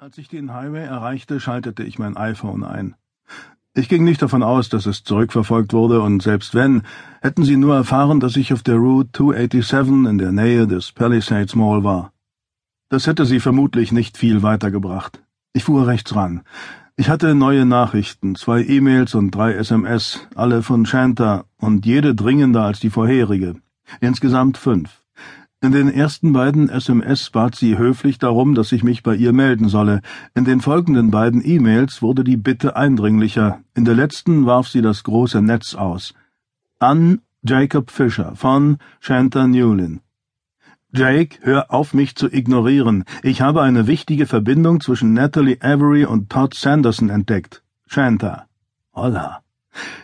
Als ich den Highway erreichte, schaltete ich mein iPhone ein. Ich ging nicht davon aus, dass es zurückverfolgt wurde, und selbst wenn, hätten sie nur erfahren, dass ich auf der Route 287 in der Nähe des Palisades Mall war. Das hätte sie vermutlich nicht viel weitergebracht. Ich fuhr rechts ran. Ich hatte neue Nachrichten, zwei E-Mails und drei SMS, alle von Shanta und jede dringender als die vorherige. Insgesamt fünf. In den ersten beiden SMS bat sie höflich darum, dass ich mich bei ihr melden solle. In den folgenden beiden E-Mails wurde die Bitte eindringlicher. In der letzten warf sie das große Netz aus. An Jacob Fisher von Shanta Newlin. Jake, hör auf mich zu ignorieren. Ich habe eine wichtige Verbindung zwischen Natalie Avery und Todd Sanderson entdeckt. Shanta. Holla.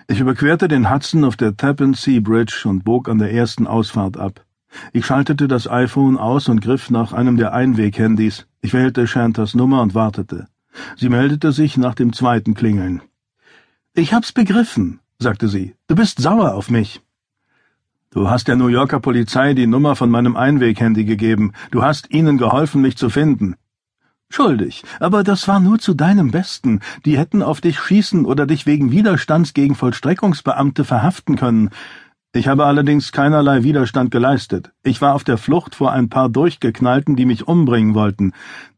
Ich überquerte den Hudson auf der Tappan Sea Bridge und bog an der ersten Ausfahrt ab. Ich schaltete das iPhone aus und griff nach einem der Einweghandys. Ich wählte Shantas Nummer und wartete. Sie meldete sich nach dem zweiten Klingeln. Ich hab's begriffen, sagte sie. Du bist sauer auf mich. Du hast der New Yorker Polizei die Nummer von meinem Einweghandy gegeben. Du hast ihnen geholfen, mich zu finden. Schuldig, aber das war nur zu deinem Besten. Die hätten auf dich schießen oder dich wegen Widerstands gegen Vollstreckungsbeamte verhaften können. Ich habe allerdings keinerlei Widerstand geleistet. Ich war auf der Flucht vor ein paar Durchgeknallten, die mich umbringen wollten.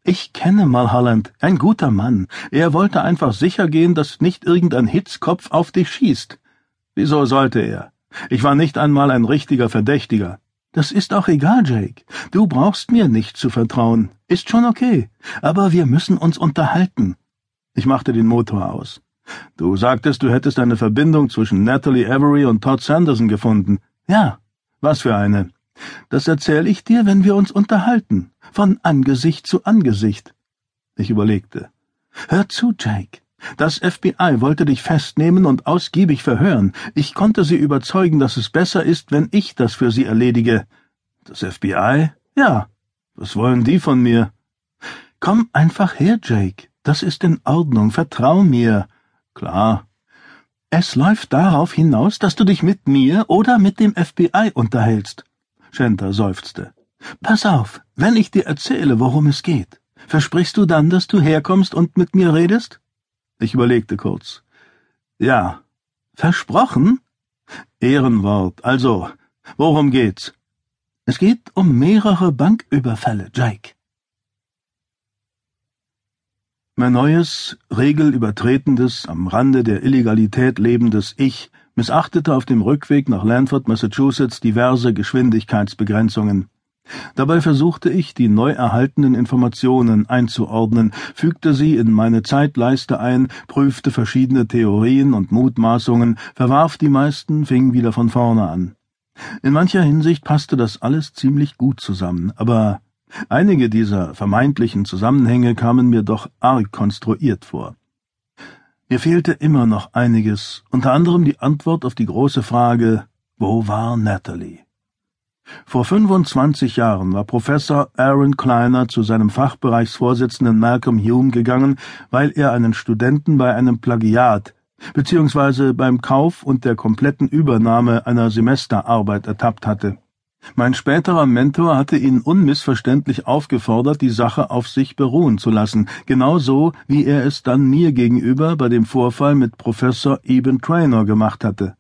Ich kenne Mulholland, ein guter Mann. Er wollte einfach sicher gehen, dass nicht irgendein Hitzkopf auf dich schießt. Wieso sollte er? Ich war nicht einmal ein richtiger Verdächtiger. Das ist auch egal, Jake. Du brauchst mir nicht zu vertrauen. Ist schon okay. Aber wir müssen uns unterhalten. Ich machte den Motor aus. Du sagtest, du hättest eine Verbindung zwischen Natalie Avery und Todd Sanderson gefunden. Ja. Was für eine? Das erzähle ich dir, wenn wir uns unterhalten. Von Angesicht zu Angesicht. Ich überlegte. Hör zu, Jake. Das FBI wollte dich festnehmen und ausgiebig verhören. Ich konnte sie überzeugen, dass es besser ist, wenn ich das für sie erledige. Das FBI? Ja. Was wollen die von mir? Komm einfach her, Jake. Das ist in Ordnung. Vertrau mir. Klar. Es läuft darauf hinaus, dass du dich mit mir oder mit dem FBI unterhältst. Shanta seufzte. Pass auf, wenn ich dir erzähle, worum es geht, versprichst du dann, dass du herkommst und mit mir redest? Ich überlegte kurz. Ja. Versprochen? Ehrenwort. Also, worum geht's? Es geht um mehrere Banküberfälle, Jake. Mein neues, regelübertretendes, am Rande der Illegalität lebendes Ich missachtete auf dem Rückweg nach Lanford, Massachusetts diverse Geschwindigkeitsbegrenzungen. Dabei versuchte ich, die neu erhaltenen Informationen einzuordnen, fügte sie in meine Zeitleiste ein, prüfte verschiedene Theorien und Mutmaßungen, verwarf die meisten, fing wieder von vorne an. In mancher Hinsicht passte das alles ziemlich gut zusammen, aber Einige dieser vermeintlichen Zusammenhänge kamen mir doch arg konstruiert vor. Mir fehlte immer noch einiges, unter anderem die Antwort auf die große Frage, wo war Natalie? Vor 25 Jahren war Professor Aaron Kleiner zu seinem Fachbereichsvorsitzenden Malcolm Hume gegangen, weil er einen Studenten bei einem Plagiat bzw. beim Kauf und der kompletten Übernahme einer Semesterarbeit ertappt hatte. Mein späterer Mentor hatte ihn unmissverständlich aufgefordert, die Sache auf sich beruhen zu lassen, genauso wie er es dann mir gegenüber bei dem Vorfall mit Professor Eben Traynor gemacht hatte.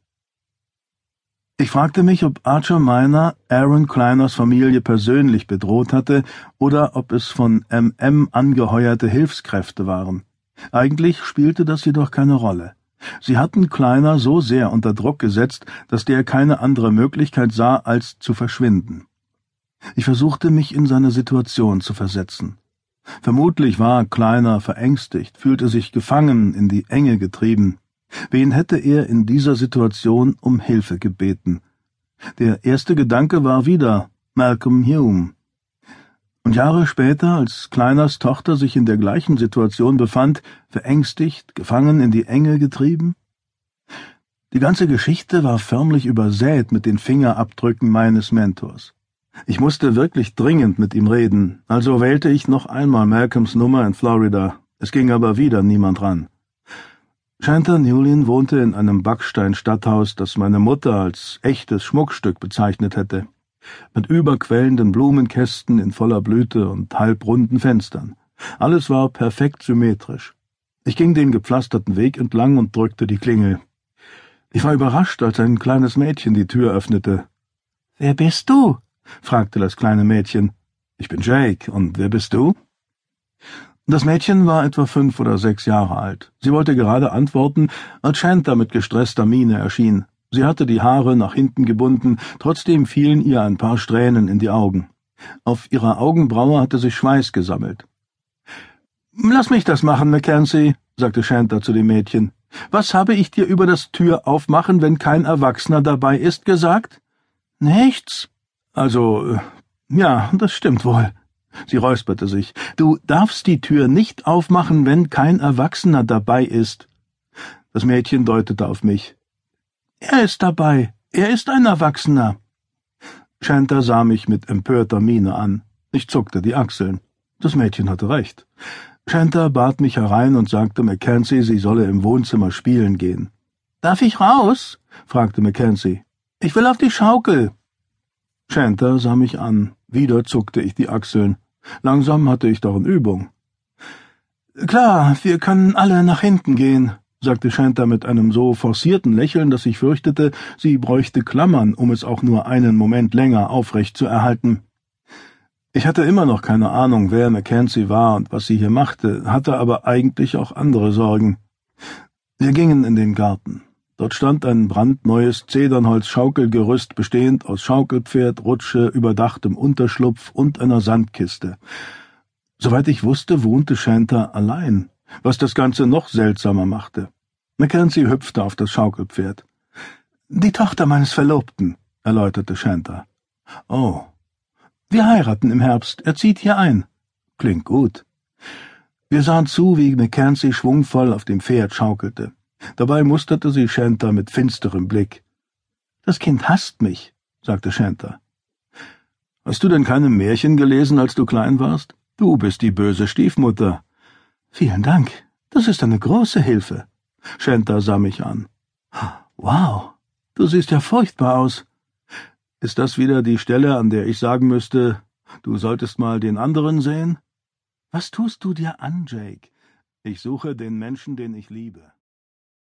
Ich fragte mich, ob Archer Miner Aaron Kleiners Familie persönlich bedroht hatte oder ob es von MM angeheuerte Hilfskräfte waren. Eigentlich spielte das jedoch keine Rolle. Sie hatten Kleiner so sehr unter Druck gesetzt, dass der keine andere Möglichkeit sah, als zu verschwinden. Ich versuchte mich in seine Situation zu versetzen. Vermutlich war Kleiner verängstigt, fühlte sich gefangen, in die Enge getrieben. Wen hätte er in dieser Situation um Hilfe gebeten? Der erste Gedanke war wieder Malcolm Hume. Und Jahre später, als Kleiners Tochter sich in der gleichen Situation befand, verängstigt, gefangen in die Enge getrieben? Die ganze Geschichte war förmlich übersät mit den Fingerabdrücken meines Mentors. Ich musste wirklich dringend mit ihm reden, also wählte ich noch einmal Malcolms Nummer in Florida. Es ging aber wieder niemand ran. Shanta Newlin wohnte in einem Backsteinstadthaus, das meine Mutter als echtes Schmuckstück bezeichnet hätte mit überquellenden Blumenkästen in voller Blüte und halbrunden Fenstern. Alles war perfekt symmetrisch. Ich ging den gepflasterten Weg entlang und drückte die Klingel. Ich war überrascht, als ein kleines Mädchen die Tür öffnete. Wer bist du? fragte das kleine Mädchen. Ich bin Jake, und wer bist du? Das Mädchen war etwa fünf oder sechs Jahre alt. Sie wollte gerade antworten, als Shanta mit gestresster Miene erschien. Sie hatte die Haare nach hinten gebunden, trotzdem fielen ihr ein paar Strähnen in die Augen. Auf ihrer Augenbraue hatte sich Schweiß gesammelt. Lass mich das machen, Mackenzie, sagte Shanta zu dem Mädchen. Was habe ich dir über das Tür aufmachen, wenn kein Erwachsener dabei ist, gesagt? Nichts. Also, äh, ja, das stimmt wohl. Sie räusperte sich. Du darfst die Tür nicht aufmachen, wenn kein Erwachsener dabei ist. Das Mädchen deutete auf mich. Er ist dabei. Er ist ein Erwachsener. Shanta sah mich mit empörter Miene an. Ich zuckte die Achseln. Das Mädchen hatte recht. Shanta bat mich herein und sagte Mackenzie, sie solle im Wohnzimmer spielen gehen. Darf ich raus? fragte Mackenzie. Ich will auf die Schaukel. Shanta sah mich an. Wieder zuckte ich die Achseln. Langsam hatte ich darin Übung. Klar, wir können alle nach hinten gehen, sagte Shanta mit einem so forcierten Lächeln, dass ich fürchtete, sie bräuchte Klammern, um es auch nur einen Moment länger aufrecht zu erhalten. Ich hatte immer noch keine Ahnung, wer Mackenzie war und was sie hier machte, hatte aber eigentlich auch andere Sorgen. Wir gingen in den Garten. Dort stand ein brandneues Zedernholz-Schaukelgerüst bestehend aus Schaukelpferd, Rutsche, überdachtem Unterschlupf und einer Sandkiste. Soweit ich wusste, wohnte Shanta allein, was das Ganze noch seltsamer machte. Mackenzie hüpfte auf das Schaukelpferd. Die Tochter meines Verlobten, erläuterte Shanta. Oh. Wir heiraten im Herbst. Er zieht hier ein. Klingt gut. Wir sahen zu, wie Mackenzie schwungvoll auf dem Pferd schaukelte. Dabei musterte sie Shanta mit finsterem Blick. Das Kind hasst mich, sagte Shanta. Hast du denn keine Märchen gelesen, als du klein warst? Du bist die böse Stiefmutter. Vielen Dank. Das ist eine große Hilfe. Shanta sah mich an. Wow, du siehst ja furchtbar aus. Ist das wieder die Stelle, an der ich sagen müsste, du solltest mal den anderen sehen? Was tust du dir an, Jake? Ich suche den Menschen, den ich liebe.